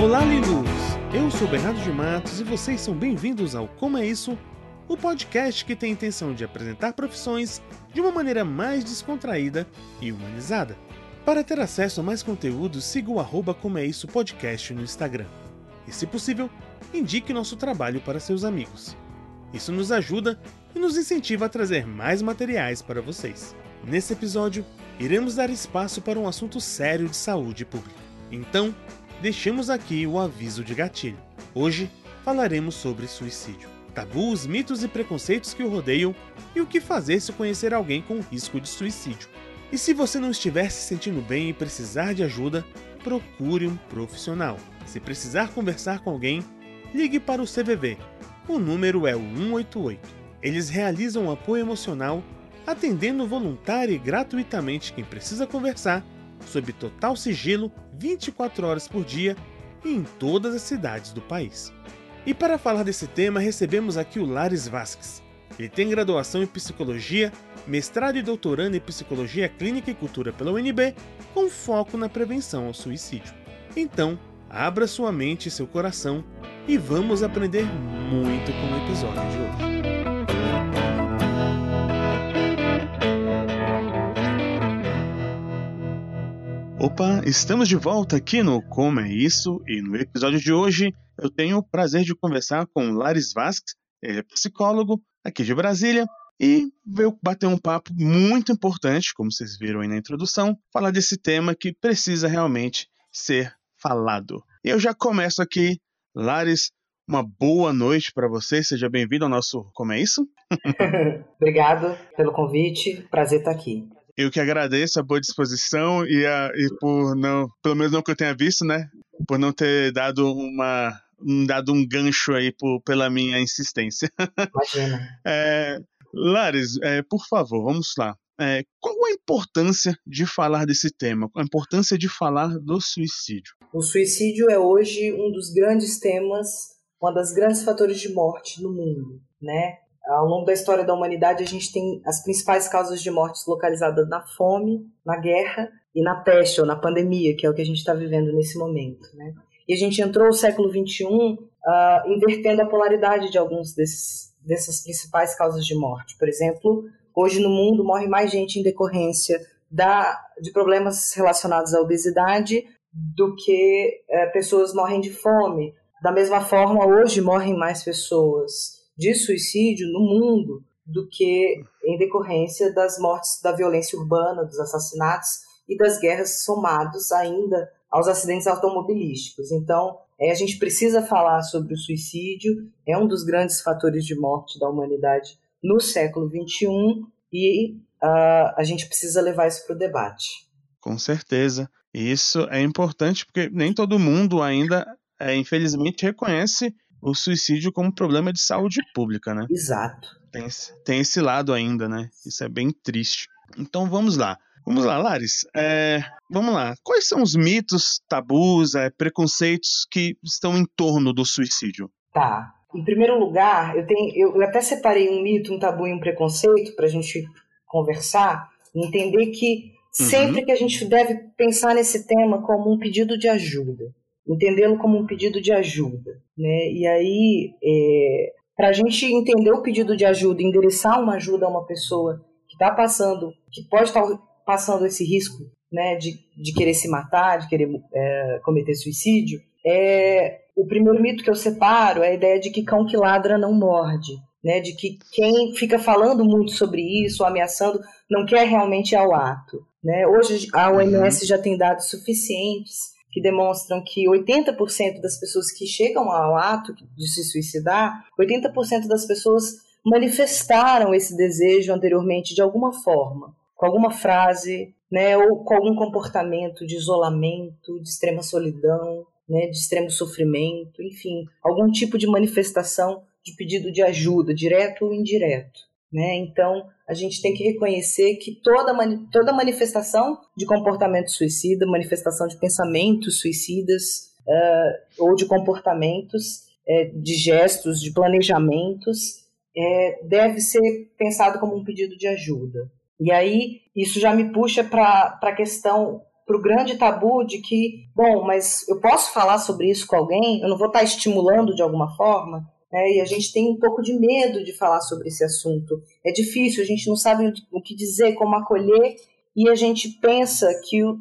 Olá, lindos! Eu sou Bernardo de Matos e vocês são bem-vindos ao Como é Isso, o podcast que tem a intenção de apresentar profissões de uma maneira mais descontraída e humanizada. Para ter acesso a mais conteúdo, siga o arroba Como é Isso Podcast no Instagram. E, se possível, indique nosso trabalho para seus amigos. Isso nos ajuda e nos incentiva a trazer mais materiais para vocês. Nesse episódio, iremos dar espaço para um assunto sério de saúde pública. Então, deixamos aqui o aviso de gatilho. Hoje falaremos sobre suicídio, tabus, mitos e preconceitos que o rodeiam e o que fazer se conhecer alguém com risco de suicídio. E se você não estiver se sentindo bem e precisar de ajuda, procure um profissional. Se precisar conversar com alguém, ligue para o CVV. O número é o 188. Eles realizam apoio emocional, atendendo voluntário e gratuitamente quem precisa conversar, sob total sigilo, 24 horas por dia em todas as cidades do país. E para falar desse tema, recebemos aqui o Lares Vasques. Ele tem graduação em psicologia mestrado e doutorando em Psicologia Clínica e Cultura pela UNB, com foco na prevenção ao suicídio. Então, abra sua mente e seu coração e vamos aprender muito com o episódio de hoje. Opa, estamos de volta aqui no Como é Isso e no episódio de hoje eu tenho o prazer de conversar com Laris Vasques, ele é psicólogo aqui de Brasília e veio bater um papo muito importante, como vocês viram aí na introdução, falar desse tema que precisa realmente ser falado. E eu já começo aqui, Lares, uma boa noite para você, seja bem-vindo ao nosso Como é Isso? Obrigado pelo convite, prazer estar aqui. Eu que agradeço a boa disposição e, a, e por não, pelo menos não que eu tenha visto, né, por não ter dado uma dado um gancho aí por, pela minha insistência. Imagina. é, Lares, é, por favor, vamos lá. É, qual a importância de falar desse tema? A importância de falar do suicídio? O suicídio é hoje um dos grandes temas, uma das grandes fatores de morte no mundo, né? Ao longo da história da humanidade, a gente tem as principais causas de morte localizadas na fome, na guerra e na peste ou na pandemia, que é o que a gente está vivendo nesse momento, né? E a gente entrou no século XXI uh, ah, invertendo a polaridade de alguns desses dessas principais causas de morte. Por exemplo, hoje no mundo morre mais gente em decorrência da, de problemas relacionados à obesidade do que é, pessoas morrem de fome. Da mesma forma, hoje morrem mais pessoas de suicídio no mundo do que em decorrência das mortes da violência urbana, dos assassinatos e das guerras somados ainda aos acidentes automobilísticos. Então, é, a gente precisa falar sobre o suicídio, é um dos grandes fatores de morte da humanidade no século XXI e uh, a gente precisa levar isso para o debate. Com certeza. Isso é importante porque nem todo mundo ainda, é, infelizmente, reconhece o suicídio como problema de saúde pública, né? Exato. Tem, tem esse lado ainda, né? Isso é bem triste. Então vamos lá. Vamos lá, Laris. É, vamos lá. Quais são os mitos, tabus, é, preconceitos que estão em torno do suicídio? Tá. Em primeiro lugar, eu, tenho, eu até separei um mito, um tabu e um preconceito para a gente conversar e entender que uhum. sempre que a gente deve pensar nesse tema como um pedido de ajuda, entendê-lo como um pedido de ajuda, né? E aí, é, para a gente entender o pedido de ajuda, endereçar uma ajuda a uma pessoa que está passando, que pode estar passando esse risco né, de, de querer se matar, de querer é, cometer suicídio, é o primeiro mito que eu separo é a ideia de que cão que ladra não morde, né, de que quem fica falando muito sobre isso, ameaçando, não quer realmente ir ao ato. Né? Hoje a OMS já tem dados suficientes que demonstram que 80% das pessoas que chegam ao ato de se suicidar, 80% das pessoas manifestaram esse desejo anteriormente de alguma forma com alguma frase, né, ou com algum comportamento de isolamento, de extrema solidão, né, de extremo sofrimento, enfim, algum tipo de manifestação de pedido de ajuda, direto ou indireto. Né? Então, a gente tem que reconhecer que toda, toda manifestação de comportamento suicida, manifestação de pensamentos suicidas uh, ou de comportamentos, uh, de gestos, de planejamentos, uh, deve ser pensado como um pedido de ajuda. E aí isso já me puxa para a questão o grande tabu de que, bom, mas eu posso falar sobre isso com alguém? Eu não vou estar estimulando de alguma forma? É, e a gente tem um pouco de medo de falar sobre esse assunto. É difícil, a gente não sabe o que dizer, como acolher, e a gente pensa que uh,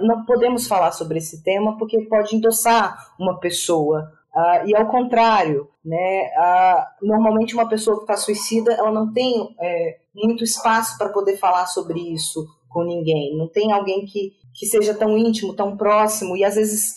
não podemos falar sobre esse tema porque pode endossar uma pessoa. Uh, e ao contrário, né, uh, normalmente uma pessoa que está suicida, ela não tem é, muito espaço para poder falar sobre isso com ninguém. Não tem alguém que, que seja tão íntimo, tão próximo. E às vezes,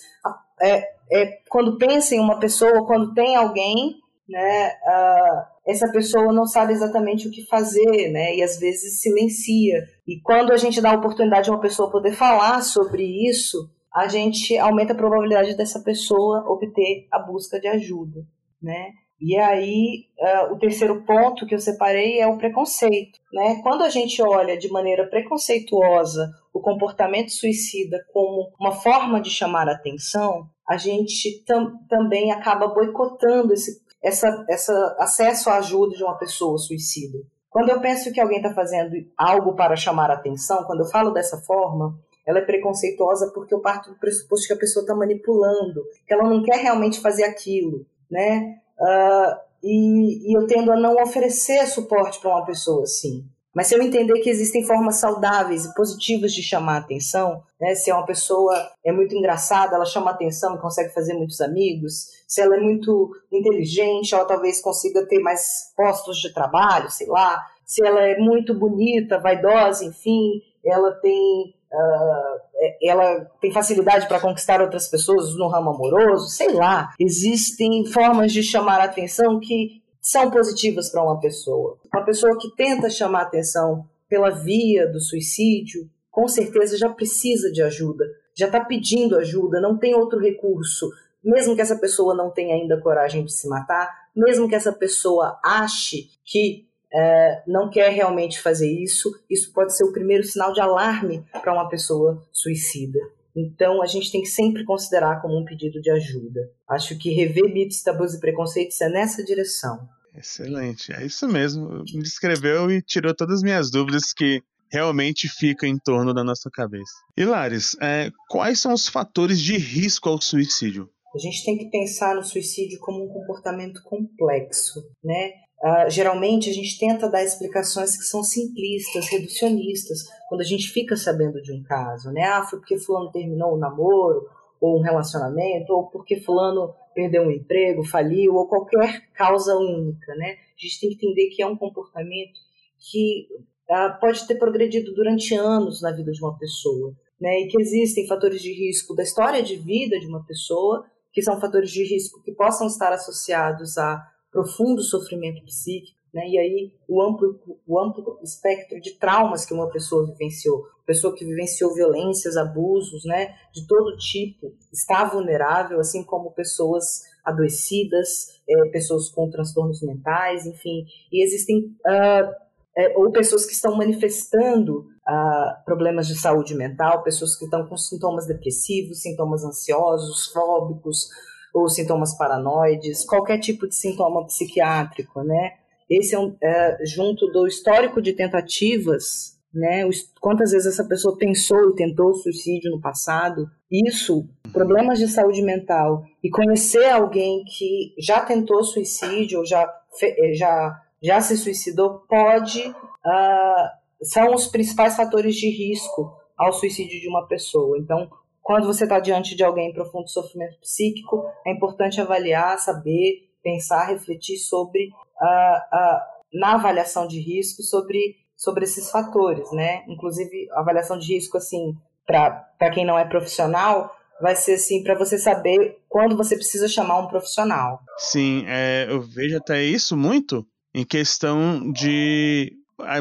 é, é, quando pensa em uma pessoa, quando tem alguém, né, uh, essa pessoa não sabe exatamente o que fazer, né, e às vezes silencia. E quando a gente dá a oportunidade de uma pessoa poder falar sobre isso, a gente aumenta a probabilidade dessa pessoa obter a busca de ajuda, né. E aí, uh, o terceiro ponto que eu separei é o preconceito. Né? Quando a gente olha de maneira preconceituosa o comportamento suicida como uma forma de chamar atenção, a gente tam também acaba boicotando esse essa, essa acesso à ajuda de uma pessoa suicida. Quando eu penso que alguém está fazendo algo para chamar atenção, quando eu falo dessa forma, ela é preconceituosa porque eu parto do pressuposto que a pessoa está manipulando, que ela não quer realmente fazer aquilo, né? Uh, e, e, eu tendo a não oferecer suporte para uma pessoa assim. Mas se eu entender que existem formas saudáveis e positivas de chamar atenção, né? se é uma pessoa é muito engraçada, ela chama atenção e consegue fazer muitos amigos, se ela é muito inteligente, ela talvez consiga ter mais postos de trabalho, sei lá, se ela é muito bonita, vaidosa, enfim, ela tem Uh, ela tem facilidade para conquistar outras pessoas no ramo amoroso, sei lá. Existem formas de chamar a atenção que são positivas para uma pessoa. Uma pessoa que tenta chamar atenção pela via do suicídio, com certeza já precisa de ajuda, já está pedindo ajuda, não tem outro recurso. Mesmo que essa pessoa não tenha ainda coragem de se matar, mesmo que essa pessoa ache que é, não quer realmente fazer isso, isso pode ser o primeiro sinal de alarme para uma pessoa suicida. Então, a gente tem que sempre considerar como um pedido de ajuda. Acho que rever mitos, tabus e preconceitos é nessa direção. Excelente, é isso mesmo. Me descreveu e tirou todas as minhas dúvidas que realmente ficam em torno da nossa cabeça. Hilares, é, quais são os fatores de risco ao suicídio? A gente tem que pensar no suicídio como um comportamento complexo, né? Uh, geralmente a gente tenta dar explicações que são simplistas, reducionistas, quando a gente fica sabendo de um caso, né? Ah, foi porque fulano terminou o namoro, ou um relacionamento, ou porque fulano perdeu um emprego, faliu, ou qualquer causa única, né? A gente tem que entender que é um comportamento que uh, pode ter progredido durante anos na vida de uma pessoa, né? E que existem fatores de risco da história de vida de uma pessoa, que são fatores de risco que possam estar associados a profundo sofrimento psíquico, né? e aí o amplo, o amplo espectro de traumas que uma pessoa vivenciou. Pessoa que vivenciou violências, abusos, né, de todo tipo, está vulnerável, assim como pessoas adoecidas, é, pessoas com transtornos mentais, enfim. E existem uh, é, ou pessoas que estão manifestando uh, problemas de saúde mental, pessoas que estão com sintomas depressivos, sintomas ansiosos, fóbicos, ou sintomas paranoides, qualquer tipo de sintoma psiquiátrico, né? Esse é, um, é junto do histórico de tentativas, né? Quantas vezes essa pessoa pensou e tentou suicídio no passado? Isso, problemas de saúde mental e conhecer alguém que já tentou suicídio ou já eh, já já se suicidou pode uh, são os principais fatores de risco ao suicídio de uma pessoa. Então, quando você está diante de alguém em profundo sofrimento psíquico, é importante avaliar, saber, pensar, refletir sobre, uh, uh, na avaliação de risco, sobre, sobre esses fatores, né? Inclusive, avaliação de risco, assim, para quem não é profissional, vai ser assim para você saber quando você precisa chamar um profissional. Sim, é, eu vejo até isso muito em questão de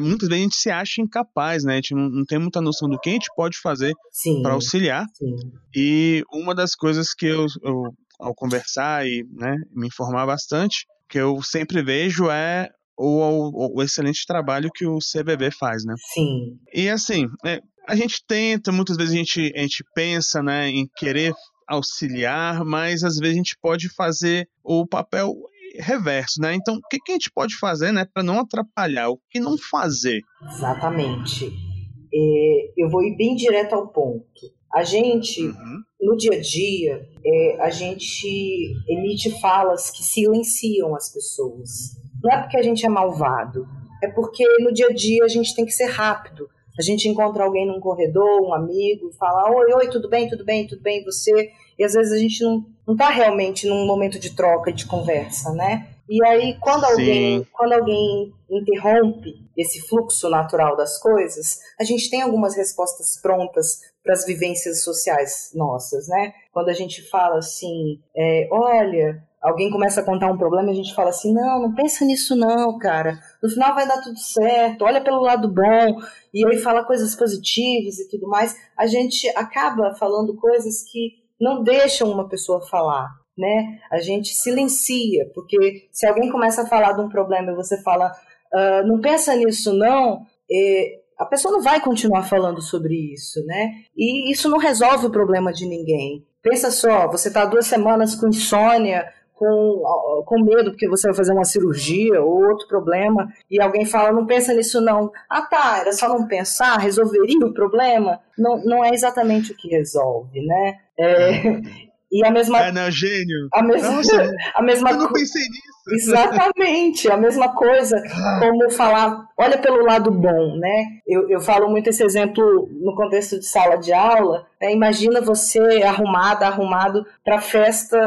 muitas vezes a gente se acha incapaz, né? A gente não, não tem muita noção do que a gente pode fazer para auxiliar. Sim. E uma das coisas que eu, eu, ao conversar e né, me informar bastante, que eu sempre vejo é o, o, o, excelente trabalho que o CBB faz, né? Sim. E assim, é, a gente tenta, muitas vezes a gente, a gente pensa né, em querer auxiliar, mas às vezes a gente pode fazer o papel reverso, né? Então, o que, que a gente pode fazer, né, para não atrapalhar? O que não fazer? Exatamente. É, eu vou ir bem direto ao ponto. A gente, uhum. no dia a dia, é, a gente emite falas que silenciam as pessoas. Não é porque a gente é malvado, é porque no dia a dia a gente tem que ser rápido. A gente encontra alguém num corredor, um amigo, fala: Oi, oi, tudo bem, tudo bem, tudo bem, você? E às vezes a gente não, não tá realmente num momento de troca, de conversa, né? E aí, quando alguém, quando alguém interrompe esse fluxo natural das coisas, a gente tem algumas respostas prontas para as vivências sociais nossas, né? Quando a gente fala assim, é, olha, alguém começa a contar um problema, a gente fala assim, não, não pensa nisso não, cara. No final vai dar tudo certo, olha pelo lado bom. E aí fala coisas positivas e tudo mais. A gente acaba falando coisas que não deixam uma pessoa falar, né? A gente silencia, porque se alguém começa a falar de um problema e você fala, uh, não pensa nisso não, é, a pessoa não vai continuar falando sobre isso, né? E isso não resolve o problema de ninguém. Pensa só, você está duas semanas com insônia, com, com medo porque você vai fazer uma cirurgia ou outro problema, e alguém fala, não pensa nisso não. Ah tá, era só não pensar, resolveria o problema? Não, não é exatamente o que resolve, né? É, e a mesma. É, não, gênio. A mesma, Nossa, a mesma eu não pensei nisso. Exatamente, a mesma coisa, como falar, olha pelo lado bom, né? Eu, eu falo muito esse exemplo no contexto de sala de aula. Né? Imagina você arrumada, arrumado para festa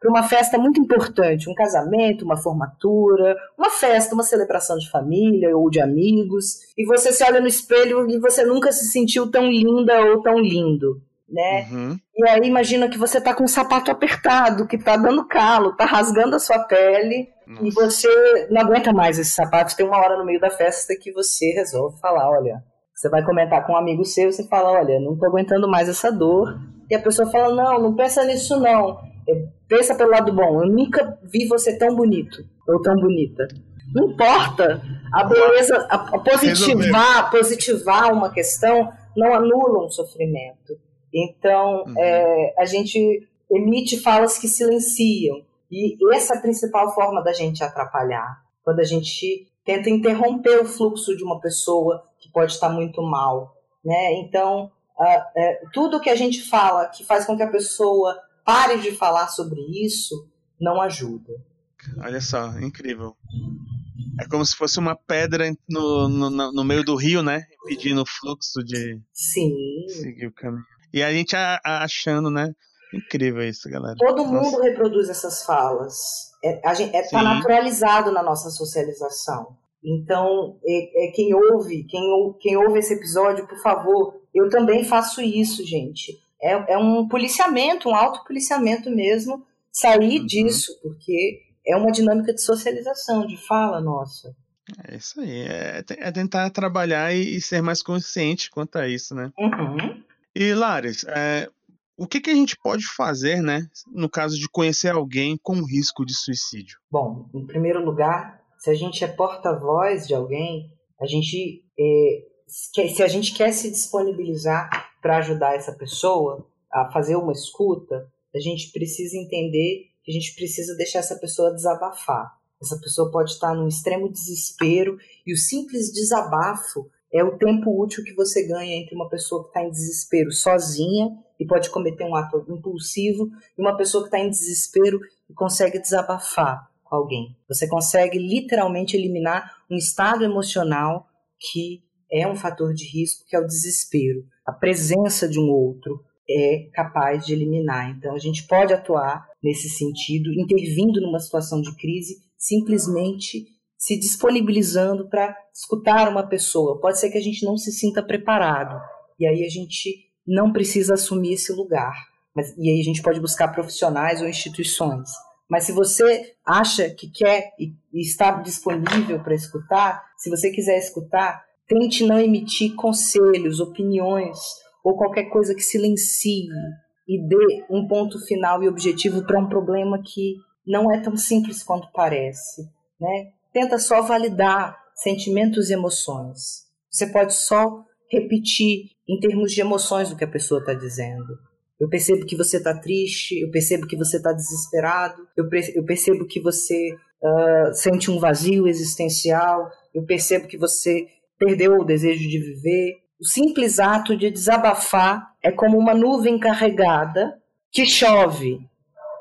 para uma festa muito importante, um casamento, uma formatura, uma festa, uma celebração de família ou de amigos, e você se olha no espelho e você nunca se sentiu tão linda ou tão lindo né? Uhum. E aí imagina que você tá com um sapato apertado, que tá dando calo, tá rasgando a sua pele, Nossa. e você não aguenta mais esse sapato. Tem uma hora no meio da festa que você resolve falar, olha, você vai comentar com um amigo seu, você fala, olha, não tô aguentando mais essa dor. E a pessoa fala, não, não pensa nisso não. Pensa pelo lado bom, eu nunca vi você tão bonito ou tão bonita. Não importa. A beleza, a, a positivar, positivar uma questão não anula um sofrimento. Então, uhum. é, a gente emite falas que silenciam. E essa é a principal forma da gente atrapalhar. Quando a gente tenta interromper o fluxo de uma pessoa que pode estar muito mal. Né? Então, uh, tudo que a gente fala que faz com que a pessoa pare de falar sobre isso não ajuda. Olha só, incrível. É como se fosse uma pedra no, no, no meio do rio, né? Impedindo o fluxo de Sim. seguir o caminho. E a gente achando, né? Incrível isso, galera. Todo nossa. mundo reproduz essas falas. É, a gente, é, tá naturalizado na nossa socialização. Então, é, é, quem ouve, quem, quem ouve esse episódio, por favor, eu também faço isso, gente. É, é um policiamento, um autopoliciamento mesmo, sair uhum. disso, porque é uma dinâmica de socialização, de fala nossa. É isso aí, é, é tentar trabalhar e, e, ser mais consciente quanto a isso, né? Uhum. E Lares, é, o que, que a gente pode fazer, né, no caso de conhecer alguém com risco de suicídio? Bom, em primeiro lugar, se a gente é porta-voz de alguém, a gente é, se a gente quer se disponibilizar para ajudar essa pessoa a fazer uma escuta, a gente precisa entender que a gente precisa deixar essa pessoa desabafar. Essa pessoa pode estar num extremo desespero e o simples desabafo é o tempo útil que você ganha entre uma pessoa que está em desespero sozinha e pode cometer um ato impulsivo e uma pessoa que está em desespero e consegue desabafar com alguém. Você consegue literalmente eliminar um estado emocional que é um fator de risco, que é o desespero. A presença de um outro é capaz de eliminar. Então a gente pode atuar nesse sentido, intervindo numa situação de crise, simplesmente se disponibilizando para escutar uma pessoa. Pode ser que a gente não se sinta preparado e aí a gente não precisa assumir esse lugar. Mas, e aí a gente pode buscar profissionais ou instituições. Mas se você acha que quer e, e está disponível para escutar, se você quiser escutar, tente não emitir conselhos, opiniões ou qualquer coisa que silencie e dê um ponto final e objetivo para um problema que não é tão simples quanto parece, né? Tenta só validar sentimentos e emoções. Você pode só repetir em termos de emoções o que a pessoa está dizendo. Eu percebo que você está triste, eu percebo que você está desesperado, eu, eu, percebo que você uh, sente um vazio existencial, eu percebo que você perdeu o desejo de viver. O simples ato de desabafar é como uma nuvem carregada que chove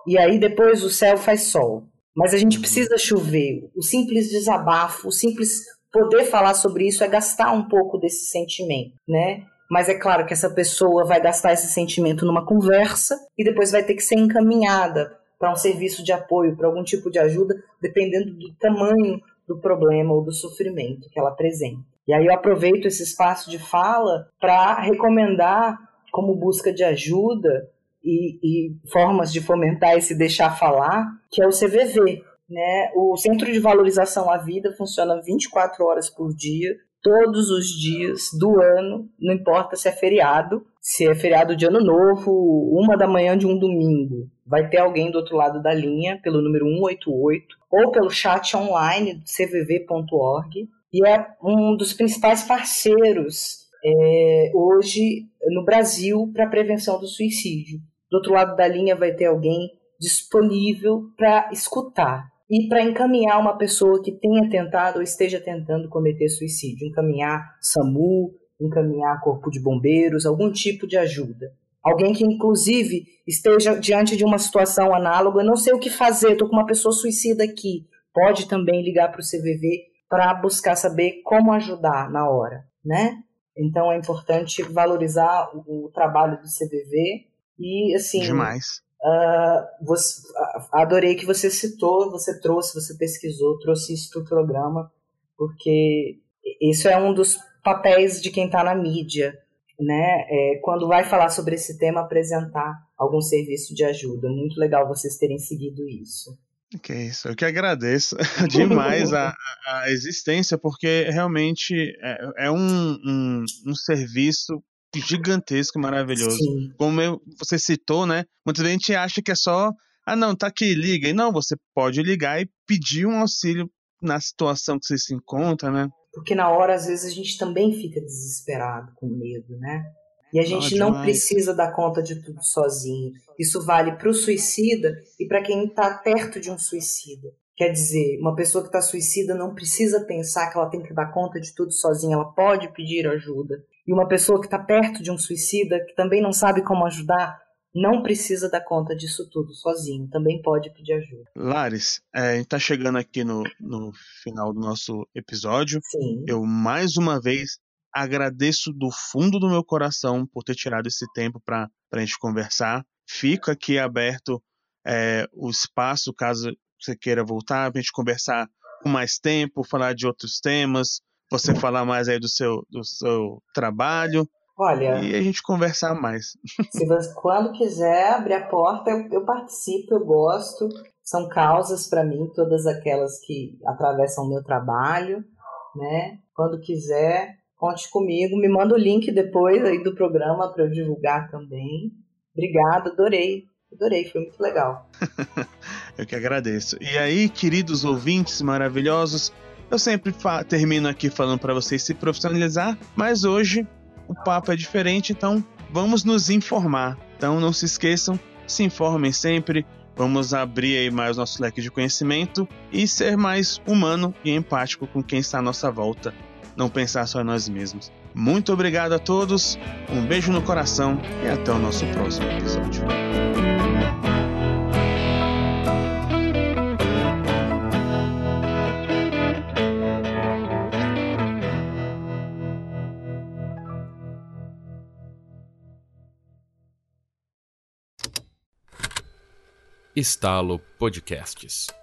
e aí depois o céu faz sol. Mas a gente precisa chover. O simples desabafo, o simples poder falar sobre isso é gastar um pouco desse sentimento, né? Mas é claro que essa pessoa vai gastar esse sentimento numa conversa e depois vai ter que ser encaminhada para um serviço de apoio, para algum tipo de ajuda, dependendo do tamanho do problema ou do sofrimento que ela apresenta. E aí eu aproveito esse espaço de fala para recomendar como busca de ajuda e, e, formas de fomentar esse deixar falar, que é o CVV. Né? O Centro de Valorização à Vida funciona 24 horas por dia, todos os dias do ano, não importa se é feriado, se é feriado de ano novo, uma da manhã de um domingo. Vai ter alguém do outro lado da linha, pelo número 188, ou pelo chat online do cvv.org. E é um dos principais parceiros é, hoje no Brasil para a prevenção do suicídio. Do outro lado da linha vai ter alguém disponível para escutar e para encaminhar uma pessoa que tenha tentado ou esteja tentando cometer suicídio, encaminhar SAMU, encaminhar corpo de bombeiros, algum tipo de ajuda. Alguém que, inclusive, esteja diante de uma situação análoga, não sei o que fazer, estou com uma pessoa suicida aqui. Pode também ligar para o CVV para buscar saber como ajudar na hora, né? Então é importante valorizar o, o trabalho do CVV e assim. Demais. Uh, você, uh, adorei que você citou, você trouxe, você pesquisou, trouxe isso para o programa, porque isso é um dos papéis de quem está na mídia, né? É, quando vai falar sobre esse tema, apresentar algum serviço de ajuda. Muito legal vocês terem seguido isso. Que isso, eu que agradeço demais a, a existência, porque realmente é, é um, um, um serviço gigantesco, maravilhoso. Sim. Como eu, você citou, né? Muita gente acha que é só, ah, não, tá aqui, liga. E não, você pode ligar e pedir um auxílio na situação que você se encontra, né? Porque na hora, às vezes, a gente também fica desesperado, com medo, né? E a gente não, não precisa dar conta de tudo sozinho. Isso vale para o suicida e para quem está perto de um suicida. Quer dizer, uma pessoa que está suicida não precisa pensar que ela tem que dar conta de tudo sozinha, ela pode pedir ajuda. E uma pessoa que está perto de um suicida, que também não sabe como ajudar, não precisa dar conta disso tudo sozinho, também pode pedir ajuda. Lares, é, a gente está chegando aqui no, no final do nosso episódio. Sim. Eu mais uma vez agradeço do fundo do meu coração por ter tirado esse tempo para a gente conversar. Fico aqui aberto é, o espaço, caso você queira voltar, para a gente conversar com mais tempo, falar de outros temas, você falar mais aí do seu, do seu trabalho. Olha. E a gente conversar mais. Se você, quando quiser abrir a porta, eu, eu participo, eu gosto. São causas para mim, todas aquelas que atravessam o meu trabalho, né? Quando quiser, conte comigo. Me manda o link depois aí do programa para eu divulgar também. Obrigada, adorei. Adorei, foi muito legal. eu que agradeço. E aí, queridos ouvintes maravilhosos, eu sempre termino aqui falando para vocês se profissionalizar, mas hoje o papo é diferente, então vamos nos informar. Então não se esqueçam, se informem sempre, vamos abrir aí mais nosso leque de conhecimento e ser mais humano e empático com quem está à nossa volta, não pensar só em nós mesmos. Muito obrigado a todos, um beijo no coração e até o nosso próximo episódio. Estalo Podcasts.